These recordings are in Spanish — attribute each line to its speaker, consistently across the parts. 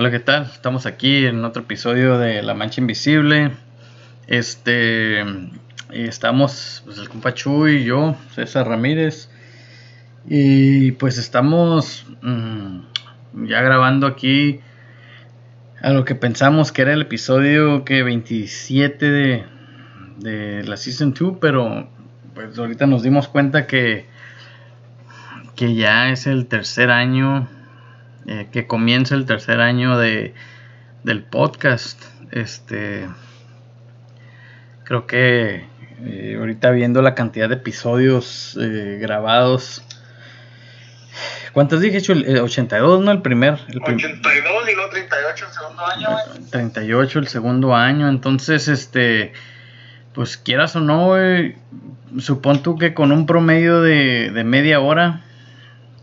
Speaker 1: Hola, ¿qué tal? Estamos aquí en otro episodio de La Mancha Invisible. Este, estamos, pues el compa Chuy y yo, César Ramírez. Y pues estamos mm, ya grabando aquí a lo que pensamos que era el episodio que 27 de, de la Season 2, pero pues ahorita nos dimos cuenta que, que ya es el tercer año eh, que comienza el tercer año de, del podcast. Este, creo que eh, ahorita viendo la cantidad de episodios eh, grabados. ¿Cuántos dije? 82, ¿no? El primer. El
Speaker 2: 82 y luego 38 el segundo año.
Speaker 1: 38 el segundo año. Entonces, este, pues quieras o no, supón tú que con un promedio de, de media hora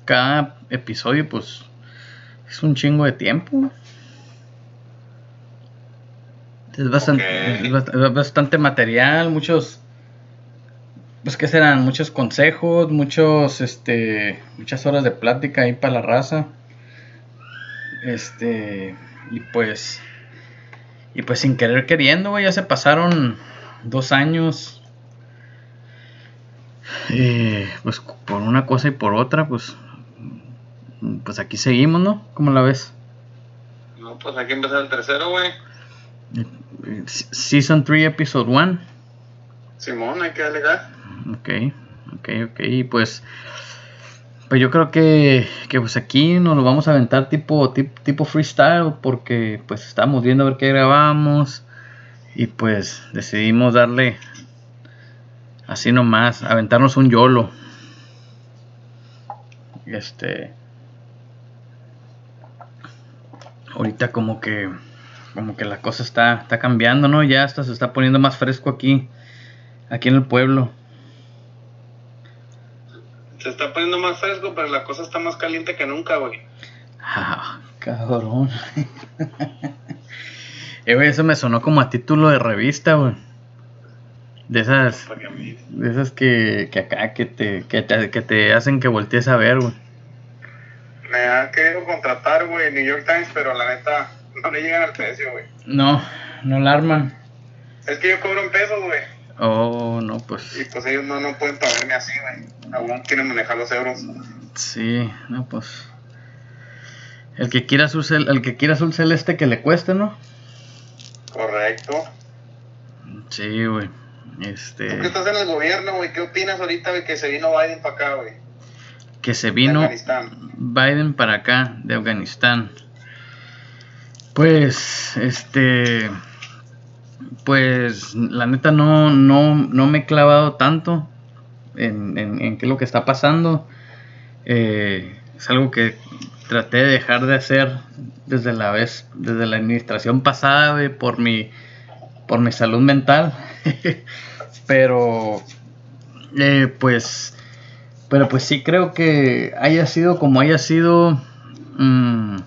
Speaker 1: cada episodio, pues es un chingo de tiempo. Es bastante, bastante material, muchos, pues que serán, muchos consejos, muchos, este, muchas horas de plática ahí para la raza. Este, y pues, y pues sin querer queriendo, ya se pasaron dos años. Eh, pues por una cosa y por otra, pues pues aquí seguimos, ¿no? ¿Cómo la ves?
Speaker 2: No, pues aquí empezar el tercero, güey.
Speaker 1: Season 3, Episode 1.
Speaker 2: Simón, hay que alegar.
Speaker 1: Ok, ok, ok. Y pues, pues yo creo que, que pues aquí nos lo vamos a aventar tipo, tipo, tipo freestyle porque pues estamos viendo a ver qué grabamos y pues decidimos darle así nomás, aventarnos un YOLO. Este ahorita como que como que la cosa está, está cambiando, ¿no? Ya hasta se está poniendo más fresco aquí, aquí en el pueblo.
Speaker 2: Se está poniendo más fresco, pero la cosa está más caliente que nunca, güey.
Speaker 1: Ah, cabrón. eh, güey, eso me sonó como a título de revista, güey. De esas, de esas que, que acá, que te, que te, que te hacen que voltees a ver, güey
Speaker 2: me ha querido contratar, güey, New York Times, pero la neta no le llegan al precio, güey.
Speaker 1: No, no la arman.
Speaker 2: Es que yo cobro en pesos, güey.
Speaker 1: Oh, no, pues.
Speaker 2: Y pues ellos no, no pueden pagarme así, güey. Aún quieren manejar los euros.
Speaker 1: Sí, no, pues. El que quiera azul, el que quiera azul celeste que le cueste, ¿no?
Speaker 2: Correcto.
Speaker 1: Sí, güey. Este...
Speaker 2: ¿Tú qué estás en el gobierno, güey? ¿Qué opinas ahorita, güey, que se vino Biden para acá, güey?
Speaker 1: Que se vino Biden para acá, de Afganistán. Pues, este, pues la neta no, no, no me he clavado tanto en, en, qué es lo que está pasando. Eh, es algo que traté de dejar de hacer desde la vez, desde la administración pasada, por mi, por mi salud mental. Pero, eh, pues, pero pues sí creo que haya sido como haya sido, mm,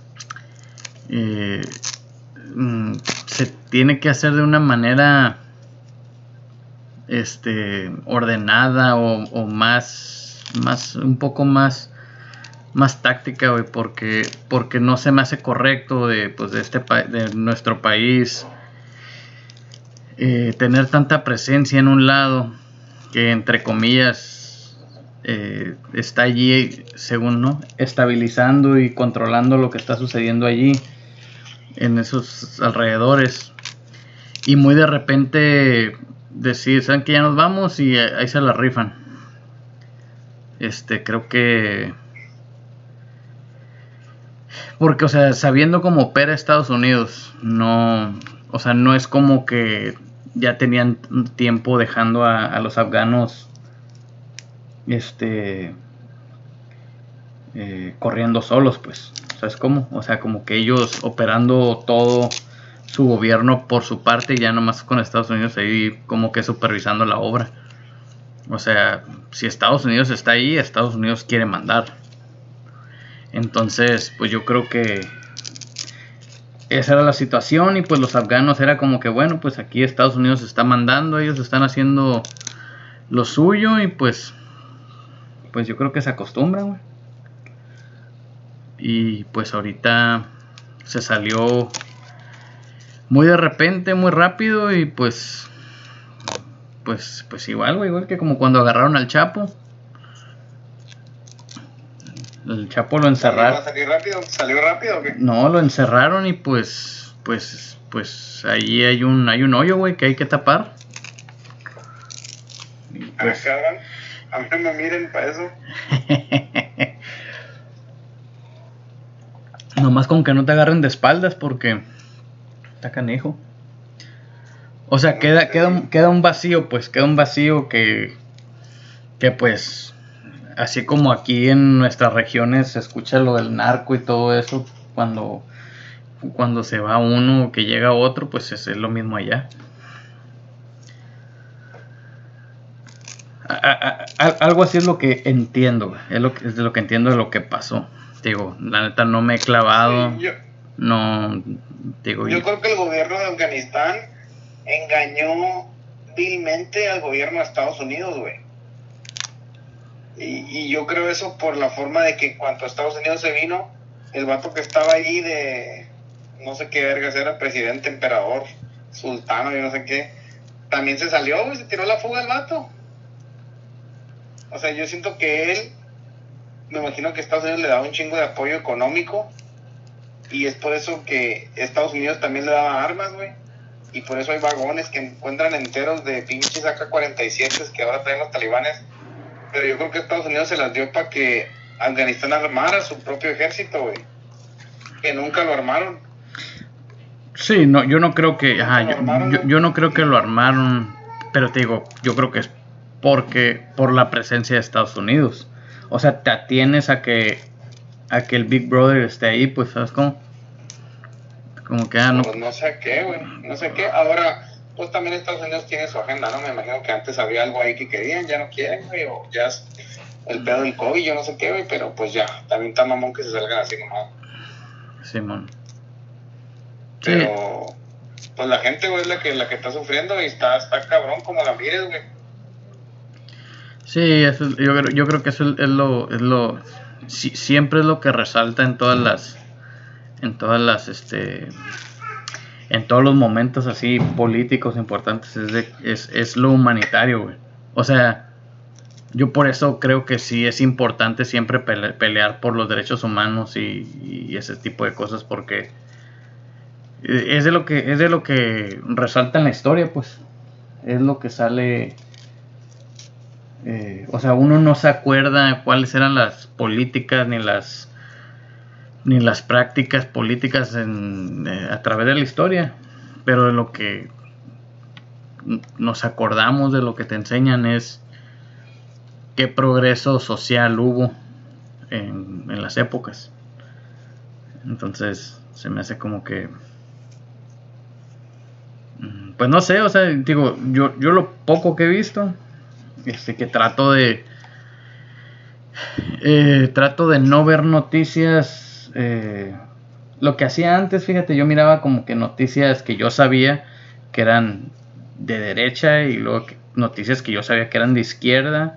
Speaker 1: eh, mm, se tiene que hacer de una manera este ordenada o, más más un poco más más táctica porque porque no se me hace correcto de pues de este de nuestro país eh, tener tanta presencia en un lado que entre comillas eh, está allí, según no, estabilizando y controlando lo que está sucediendo allí, en esos alrededores. Y muy de repente decir, ¿saben que ya nos vamos? Y ahí se la rifan. Este, creo que... Porque, o sea, sabiendo cómo opera Estados Unidos, no... O sea, no es como que ya tenían tiempo dejando a, a los afganos este eh, corriendo solos, pues. ¿Sabes cómo? O sea, como que ellos operando todo su gobierno por su parte ya nomás con Estados Unidos ahí como que supervisando la obra. O sea, si Estados Unidos está ahí, Estados Unidos quiere mandar. Entonces, pues yo creo que esa era la situación y pues los afganos era como que bueno, pues aquí Estados Unidos está mandando, ellos están haciendo lo suyo y pues pues yo creo que se acostumbra, güey. Y pues ahorita se salió muy de repente, muy rápido y pues pues pues igual, güey, igual que como cuando agarraron al Chapo. El Chapo lo encerraron.
Speaker 2: ¿Salió rápido? ¿Salió rápido o qué?
Speaker 1: No, lo encerraron y pues pues pues ahí hay un hay un hoyo, güey, que hay que tapar.
Speaker 2: Y, pues, a mí no me miren para eso.
Speaker 1: Nomás con que no te agarren de espaldas porque está canejo. O sea, queda, queda, un, queda un vacío, pues, queda un vacío que, que pues, así como aquí en nuestras regiones se escucha lo del narco y todo eso, cuando, cuando se va uno que llega otro, pues es lo mismo allá. Algo así es lo que entiendo, es lo que, es lo que entiendo de lo que pasó. Digo, la neta no me he clavado. yo, no, digo.
Speaker 2: Yo creo que el gobierno de Afganistán engañó vilmente al gobierno de Estados Unidos, güey. Y, y, yo creo eso por la forma de que en cuanto a Estados Unidos se vino, el vato que estaba ahí de no sé qué vergas era presidente, emperador, sultano, y no sé qué, también se salió, güey, se tiró la fuga el vato. O sea, yo siento que él, me imagino que Estados Unidos le daba un chingo de apoyo económico y es por eso que Estados Unidos también le daba armas, güey. Y por eso hay vagones que encuentran enteros de pinches AK-47 que ahora traen los talibanes. Pero yo creo que Estados Unidos se las dio para que Afganistán armara su propio ejército, güey. Que nunca lo armaron.
Speaker 1: Sí, no, yo no creo que, yo, yo, no creo que lo armaron, pero te digo, yo creo que es porque por la presencia de Estados Unidos. O sea, te atienes a que a que el Big Brother esté ahí, pues, ¿sabes cómo?
Speaker 2: Como que ah, no. Pues no sé qué, güey. No sé qué. Ahora, pues también Estados Unidos tiene su agenda, ¿no? Me imagino que antes había algo ahí que querían, ya no quieren, güey, o ya es el pedo del COVID, yo no sé qué, güey, pero pues ya, también está mamón que se salgan así nomás.
Speaker 1: Simón.
Speaker 2: Pero, pues la gente, güey, es la que, la que está sufriendo y está, está cabrón como la mires, güey.
Speaker 1: Sí, eso, yo, creo, yo creo que eso es lo, es lo siempre es lo que resalta en todas las, en todas las, este, en todos los momentos así políticos importantes es, es, lo humanitario, güey. O sea, yo por eso creo que sí es importante siempre pelear por los derechos humanos y, y, ese tipo de cosas porque es de lo que es de lo que resalta en la historia, pues es lo que sale eh, o sea, uno no se acuerda cuáles eran las políticas ni las ni las prácticas políticas eh, a través de la historia, pero de lo que nos acordamos de lo que te enseñan es qué progreso social hubo en, en las épocas. Entonces, se me hace como que mm, pues no sé, o sea, digo, yo, yo lo poco que he visto, este, que trato de eh, trato de no ver noticias eh, lo que hacía antes fíjate yo miraba como que noticias que yo sabía que eran de derecha y luego noticias que yo sabía que eran de izquierda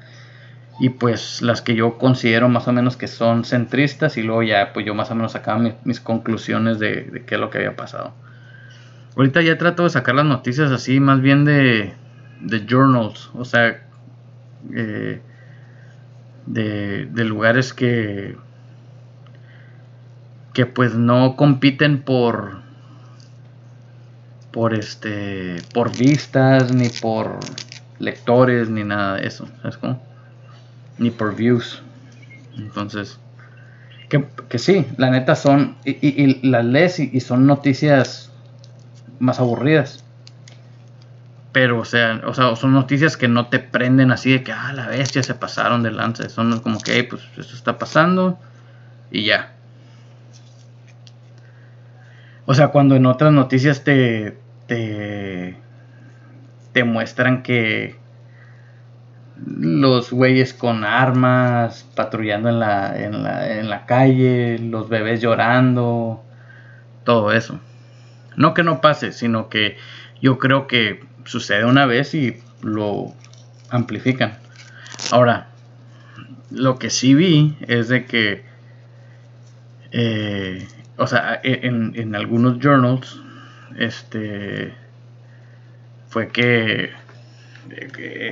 Speaker 1: y pues las que yo considero más o menos que son centristas y luego ya pues yo más o menos sacaba mis, conclusiones de, de, qué es lo que había pasado. Ahorita ya trato de sacar las noticias así más bien de, de journals, o sea, eh, de, lugares que que pues no compiten por por este por vistas ni por lectores ni nada de eso ¿sabes cómo? ni por views entonces que, que sí la neta son y, y, las lees y son noticias más aburridas pero o sea, o sea, son noticias que no te prenden así de que, ah, la bestia se pasaron de lanza. Son como que, hey, pues eso está pasando y ya. O sea, cuando en otras noticias te, te, te muestran que los güeyes con armas patrullando en la, en, la, en la calle, los bebés llorando, todo eso. No que no pase, sino que yo creo que sucede una vez y lo amplifican. Ahora, lo que sí vi es de que, eh, o sea, e, en, en algunos journals, este, fue que,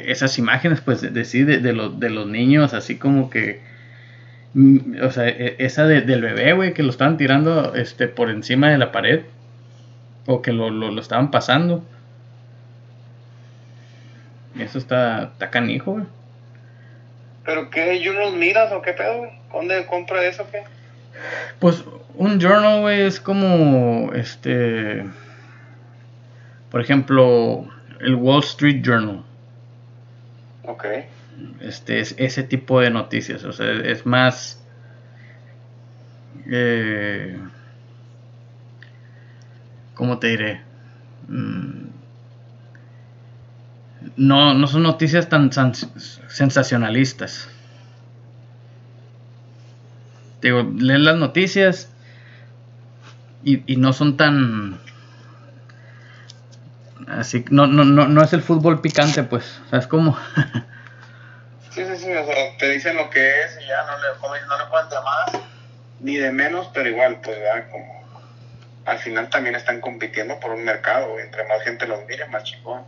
Speaker 1: esas imágenes, pues, de, de, de, los, de los niños, así como que, mm, o sea, e, esa del bebé, güey, que lo estaban tirando, este, por encima de la pared, o que lo, lo, estaban pasando. Eso está, está canijo, güey.
Speaker 2: ¿Pero qué? ¿Journal miras o qué pedo, güey? ¿Dónde compra eso o qué?
Speaker 1: Pues un journal, güey, es como, este, por ejemplo, el Wall Street Journal.
Speaker 2: Ok.
Speaker 1: Este, es ese tipo de noticias, o sea, es más... Eh, ¿Cómo te diré? Mm, no, no son noticias tan sensacionalistas. Digo, lees las noticias y, no son tan así no, no, no, no es el fútbol picante pues sabes cómo
Speaker 2: sí sí sí te dicen lo que es y ya no le no le pueden más ni de menos pero igual pues ya como al final también están compitiendo por un mercado entre más gente los mire más chingón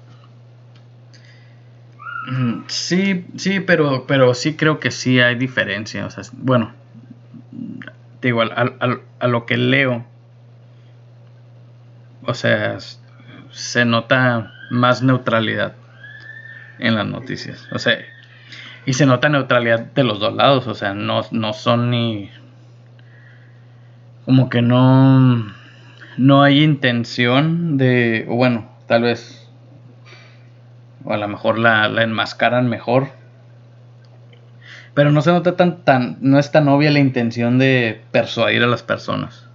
Speaker 1: sí sí pero pero sí creo que sí hay diferencia o sea bueno digo, a, lo que leo, o sea, se nota más neutralidad en las noticias. O sea, y se nota neutralidad de los dos lados. O sea, no, no son ni. Como que no. No hay intención de. Bueno, tal vez. O a lo mejor la, la enmascaran mejor pero no se nota tan, tan, no es tan obvia la intención de persuadir a las personas.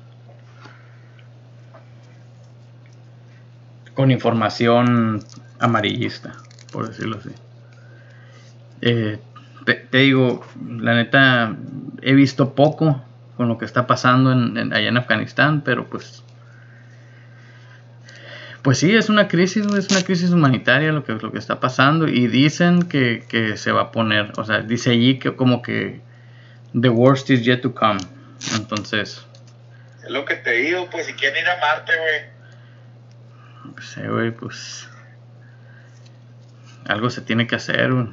Speaker 1: Con información amarillista, por decirlo así. Eh, te, digo, la neta, he visto poco con lo que está pasando en, allá en Afganistán, pero pues pues sí, es una crisis, es una crisis humanitaria lo que, lo que está pasando y dicen que, se va a poner, o sea, dice allí que como que the worst is yet to come. Entonces...
Speaker 2: Es lo que te digo, pues si quieren ir a Marte,
Speaker 1: güey. Pues sí, güey, pues... Algo se tiene que hacer, güey.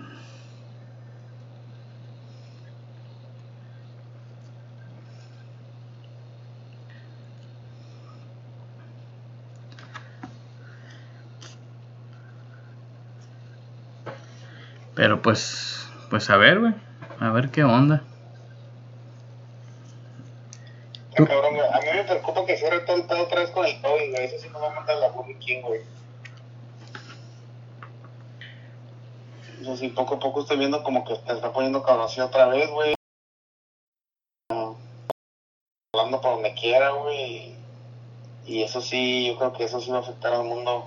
Speaker 1: Pero pues, pues a ver, güey. A ver qué onda.
Speaker 2: No, cabrón, a mí me preocupa que cierre todo el pedo otra vez con el COVID, güey. Eso sí me va a mandar la Burger King, güey. Eso sí, poco a poco estoy viendo como que se está poniendo cabroncillo otra vez, güey. Hablando por donde quiera, güey. Y eso sí, yo creo que eso sí va a afectar al mundo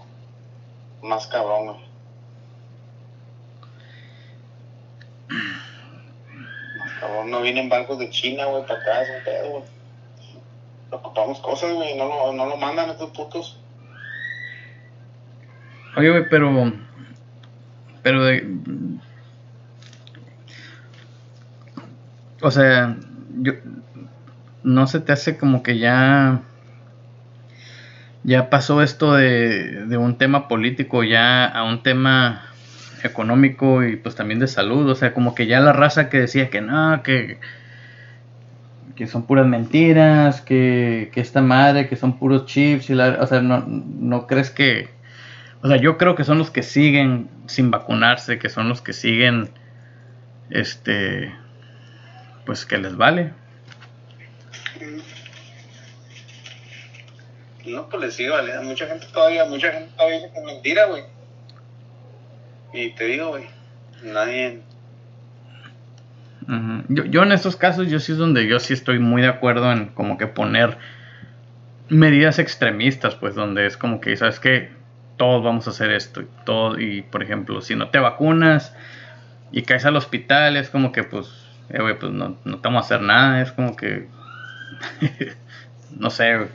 Speaker 2: más cabrón, güey. No vienen barcos de China, güey, para acá, es un pedo, güey. Ocupamos cosas, güey, no lo, no lo mandan estos putos.
Speaker 1: Oye, güey, pero. Pero de. O sea, yo. No se te hace como que ya. Ya pasó esto de, de un tema político ya a un tema económico y pues también de salud. O sea, como que ya la raza que decía que no, que, que son puras mentiras, que, que esta madre, que son puros chips. Y la, o sea, no, no crees que... O sea, yo creo que son los que siguen sin vacunarse, que son los que siguen, este, pues que les vale.
Speaker 2: No, pues les sigue valiendo. Mucha gente todavía, mucha gente todavía dice que mentira, güey. Y te digo, güey, nadie...
Speaker 1: yo, yo en estos casos, yo sí es donde yo sí estoy muy de acuerdo en como que poner medidas extremistas, pues donde es como que, ¿sabes qué? Todos vamos a hacer esto y todo, y por ejemplo, si no te vacunas y caes al hospital, es como que pues, eh, pues no, no te vamos a hacer nada, es como que, no sé.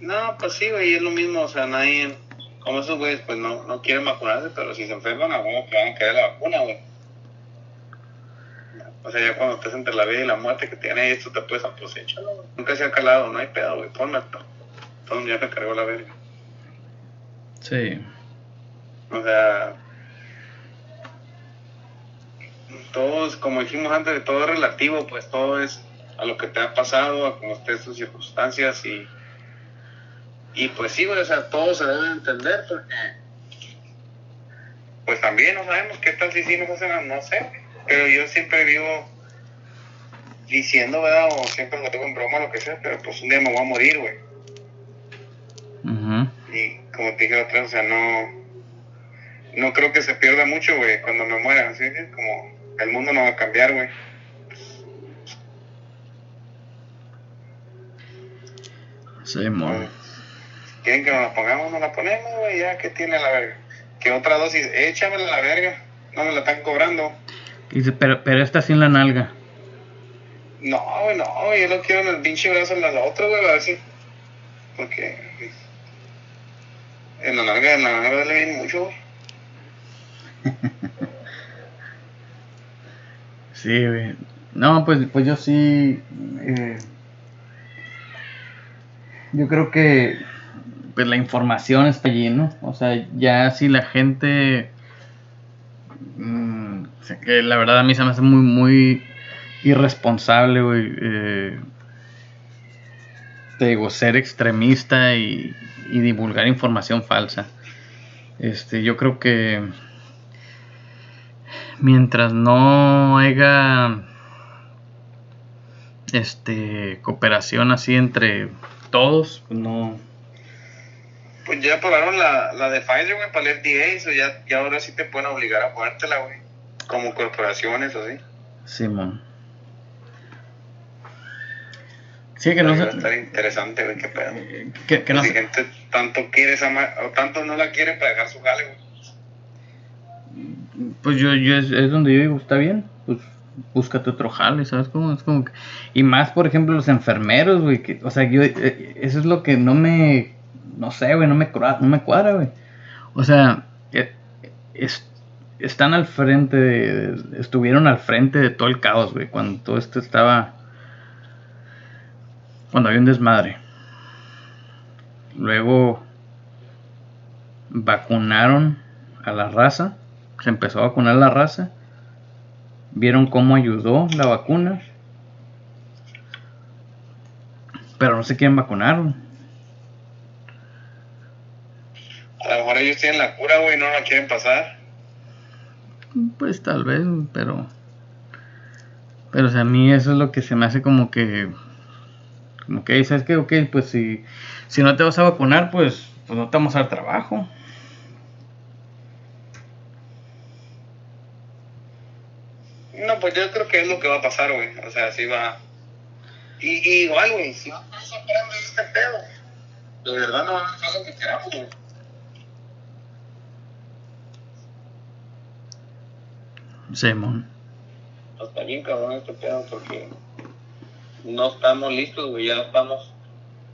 Speaker 2: No, pues sí, güey, es lo mismo, o sea, nadie, como esos güeyes pues no, no quieren vacunarse, pero si se enferman, a que van a querer la vacuna, güey. O sea, ya cuando estés entre la vida y la muerte que tiene esto, te puedes échalo. Nunca se ha calado, no hay pedo, güey, pónmelo. Entonces ya me cargó la verga.
Speaker 1: Sí.
Speaker 2: O sea, todo es, como dijimos antes, todo es relativo, pues todo es a lo que te ha pasado, a cómo estén tus circunstancias y, y pues sí, güey, o sea, todo se debe entender porque pues también no sabemos qué tal si sí nos hacen, no sé, pero yo siempre vivo diciendo, ¿verdad? O siempre lo tengo en broma, lo que sea, pero pues un día me voy a morir, güey. Y como te dije otra vez, o sea, no, no creo que se pierda mucho, güey, cuando me muera, ¿sí? Como el mundo no va a cambiar, güey.
Speaker 1: Sí, amor.
Speaker 2: ¿Quieren que nos la pongamos? Nos la ponemos, güey, ya que tiene la verga. Que otra dosis, échamela la verga. No me la están cobrando.
Speaker 1: Dice, pero, pero esta sin la nalga.
Speaker 2: No, güey, no, yo lo quiero en el pinche brazo en la otra, güey, a ver si. Porque. En la nalga, en la nalga le viene mucho, güey.
Speaker 1: sí, güey. No, pues, pues yo sí. Eh, yo creo que pues la información está allí, ¿no? O sea, ya si la gente... Mm, que la verdad a mí se me hace muy, muy irresponsable, güey. Eh, ser extremista y, y, divulgar información falsa. Este, yo creo que mientras no haya este cooperación así entre todos, pues no
Speaker 2: pues ya aprobaron la, la de Pfizer, güey, para el FDA, eso ya, ya ahora sí te pueden obligar a ponértela, güey. Como corporaciones, así.
Speaker 1: Simón. Sí, que no
Speaker 2: sé. estar interesante, güey, qué pedo.
Speaker 1: Eh, que, que no
Speaker 2: si gente tanto quiere esa o tanto no la quiere para dejar su jale, güey.
Speaker 1: Pues yo, yo es, es, donde yo digo, está bien, pues búscate otro jale, ¿sabes cómo? Es como que, y más, por ejemplo, los enfermeros, güey, que, o sea, yo, eh, eso es lo que no me no sé, güey, no me, no me cuadra, güey. O sea, e, están al frente, estuvieron al frente de todo el caos, güey, cuando todo esto estaba, cuando había un desmadre. Luego vacunaron a la raza, se empezó a vacunar la raza, vieron cómo ayudó la vacuna, pero no se quieren vacunar.
Speaker 2: A lo mejor ellos tienen la cura, güey, no la quieren pasar.
Speaker 1: Pues tal vez, pero. Pero o sea, a mí eso es lo que se me hace como que. Como que, ¿sabes qué? Ok, pues si, si no te vas a vacunar, pues, pues no te vamos a dar trabajo.
Speaker 2: No, pues yo creo que es lo que va a pasar, güey. O sea, si va. Y, y igual, güey, si no estamos aprende este pedo, de verdad no va a hacer lo que queramos, güey.
Speaker 1: Simón.
Speaker 2: Está bien cabrón este pedo porque no estamos listos, güey, ya estamos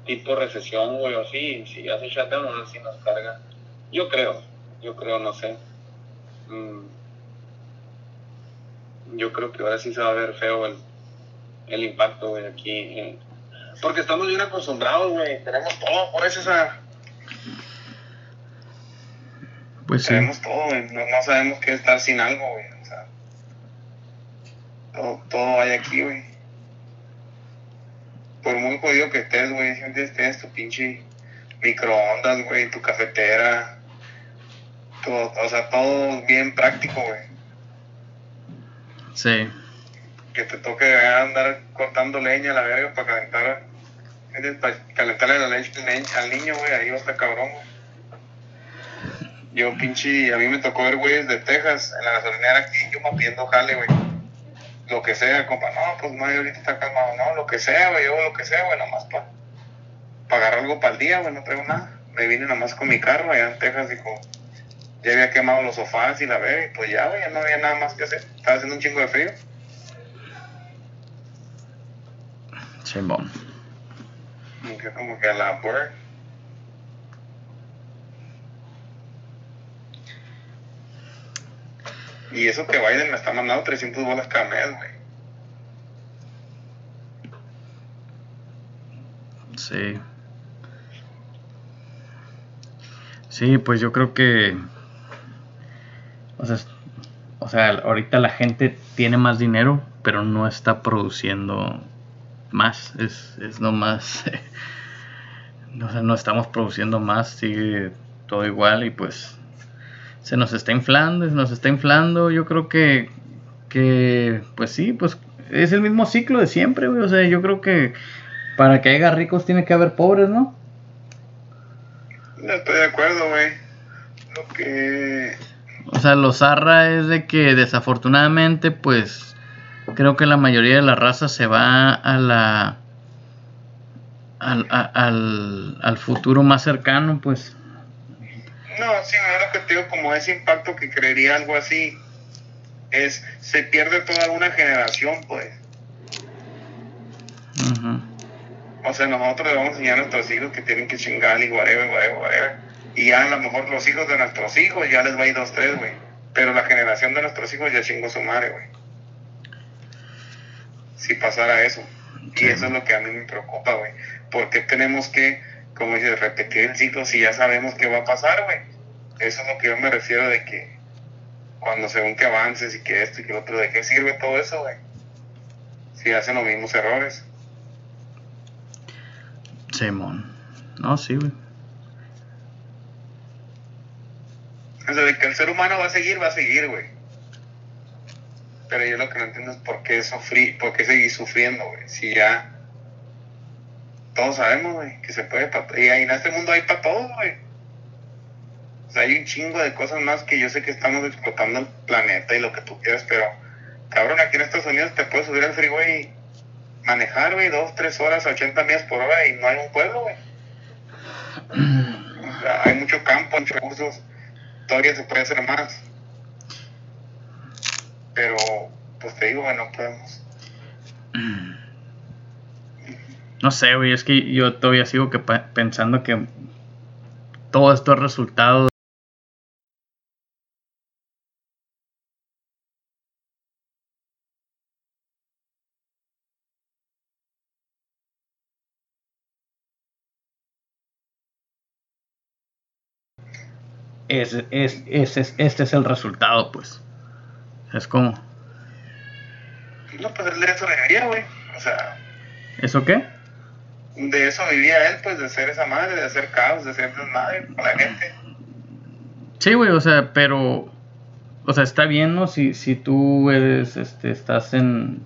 Speaker 2: tipo recesión, güey, o así, si hace shutdown, sé si nos carga. Yo creo, yo creo, no sé. Mm. Yo creo que ahora sí se va a ver feo el, el impacto, güey, aquí. Eh. Porque estamos bien acostumbrados, güey, tenemos todo, por eso esa...
Speaker 1: Pues sí.
Speaker 2: Tenemos todo, güey, no, no sabemos qué estar sin algo, güey. Todo, todo hay aquí, güey. Por muy jodido que estés, güey, siempre tienes tu pinche microondas, güey, tu cafetera. Todo, o sea, todo bien práctico, güey.
Speaker 1: Sí.
Speaker 2: Que te toque andar cortando leña a la verga para calentar. Para calentarle la leche al niño, güey, ahí va a estar cabrón, güey. Yo, pinche, a mí me tocó ver güeyes de Texas en la gasolinera aquí, yo mapeando jale, güey lo que sea, compa, no, pues no, ahorita está calmado, no, lo que sea, güey, yo lo que sea, güey, nomás para pa agarrar algo para el día, güey, no traigo nada. Me vine nomás con mi carro allá en Texas, dijo, ya había quemado los sofás y la ve, y pues ya, güey, ya no había nada más que hacer, estaba haciendo un chingo de frío.
Speaker 1: Bon.
Speaker 2: Y que como que a la bird. Y eso que Biden le está mandando 300 bolas cada mes, güey.
Speaker 1: Sí. Sí, pues yo creo que. O sea, o sea, ahorita la gente tiene más dinero, pero no está produciendo más. Es, es nomás. no, o sea, no estamos produciendo más, sigue todo igual y pues se nos está inflando, se nos está inflando. Yo creo que, que pues sí, pues es el mismo ciclo de siempre, güey. O sea, yo creo que para que haya ricos tiene que haber pobres, ¿no?
Speaker 2: No estoy de acuerdo, güey. Lo que...
Speaker 1: O sea, lo zarra es de que desafortunadamente, pues, creo que la mayoría de la raza se va a la... Al, al, al futuro más cercano, pues.
Speaker 2: No, sí, lo que te digo, como ese impacto que creería algo así, es, se pierde toda una generación, pues. O sea, nosotros le vamos a enseñar a nuestros hijos que tienen que chingar y whatever, whatever, whatever. Y ya a lo mejor los hijos de nuestros hijos ya les va a ir dos, tres, güey. Pero la generación de nuestros hijos ya chingó su madre, güey. Si pasara eso. Y eso es lo que a mí me preocupa, güey. Porque tenemos que, como dice, repetir el ciclo si ya sabemos qué va a pasar, güey. Eso es lo que yo me refiero de que cuando según que avances y que esto y que lo otro, ¿de qué sirve todo eso, güey? Si hacen los mismos errores.
Speaker 1: Simón. No, sí, güey.
Speaker 2: O sea, de que el ser humano va a seguir, va a seguir, güey. Pero yo lo que no entiendo es por qué sufrir, por qué seguir sufriendo, güey. Si ya todos sabemos, que se puede y en este mundo hay para todos, güey. Hay un chingo de cosas más que yo sé que estamos explotando el planeta y lo que tú quieras, pero cabrón, aquí en Estados Unidos te puedes subir al freeway y manejar, güey, dos, tres horas, 80 millas por hora y no hay un pueblo, güey. Hay mucho campo, muchos recursos, todavía se puede hacer más. Pero, pues te digo, bueno, podemos.
Speaker 1: No sé, güey, es que yo todavía sigo que pensando que todo esto es resultado es, es, es, este es el resultado, pues. Es como.
Speaker 2: No, pues de eso vivía, güey. O sea.
Speaker 1: ¿Eso qué?
Speaker 2: De eso vivía él, pues, de ser esa madre, de hacer caos, de ser madre con la gente.
Speaker 1: Sí, güey, o sea, pero. O sea, está bien, ¿no? Si, si tú eres, este, estás en,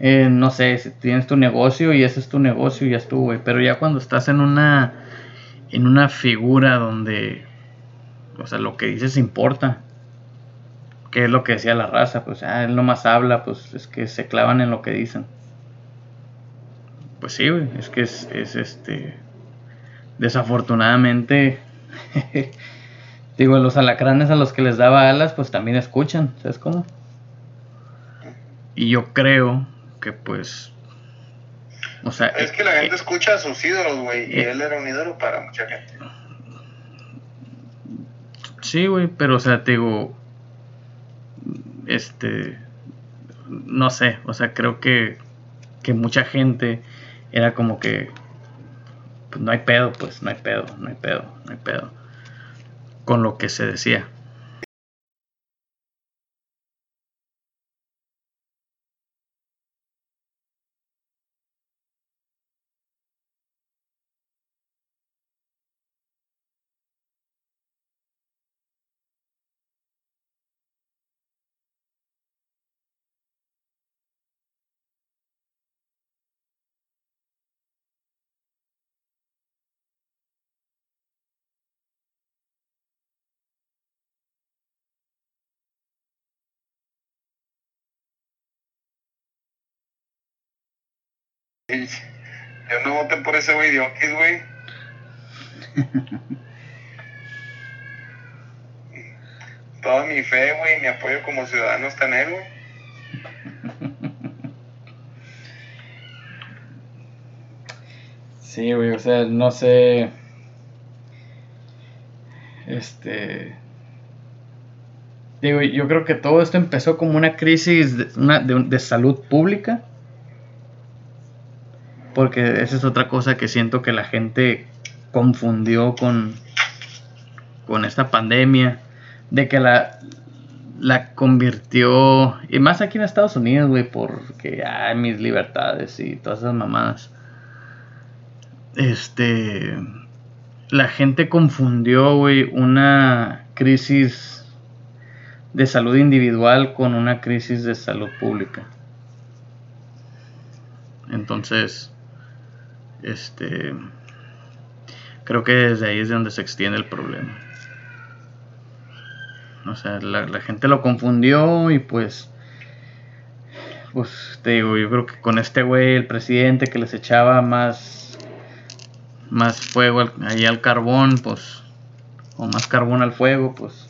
Speaker 1: no sé, si tienes tu negocio y ese es tu negocio y ya estuvo, güey. Pero ya cuando estás en una, en una figura donde o sea, lo que dices importa. ¿Qué es lo que decía la raza? Pues ah, él nomás habla, pues es que se clavan en lo que dicen. Pues sí, güey, es que es, es este. Desafortunadamente, digo, los alacranes a los que les daba alas, pues también escuchan, ¿sabes cómo? Y yo creo que, pues.
Speaker 2: O sea. Es que la gente eh, escucha a sus ídolos, güey, y eh, él era un ídolo para mucha gente.
Speaker 1: Sí, güey, pero o sea, te digo, este, no sé, o sea, creo que, que mucha gente era como que, pues no hay pedo, pues no hay pedo, no hay pedo, no hay pedo, con lo que se decía.
Speaker 2: Yo no voté por ese güey de Oquis, güey. Toda mi fe, güey, mi apoyo como ciudadano está en él, güey.
Speaker 1: Sí, güey, o sea, no sé. Este. Digo, yo creo que todo esto empezó como una crisis de, una, de salud pública Porque esa es otra cosa que siento que la gente confundió con, con esta pandemia. De que la, la convirtió, y más aquí en Estados Unidos, güey, porque hay mis libertades y todas esas mamadas. Este, la gente confundió, güey, una crisis de salud individual con una crisis de salud pública. Entonces, este, creo que desde ahí es de donde se extiende el problema. O sea, la, gente lo confundió y pues, pues te digo, yo creo que con este güey, el presidente que les echaba más, más fuego ahí al carbón, pues, o más carbón al fuego, pues,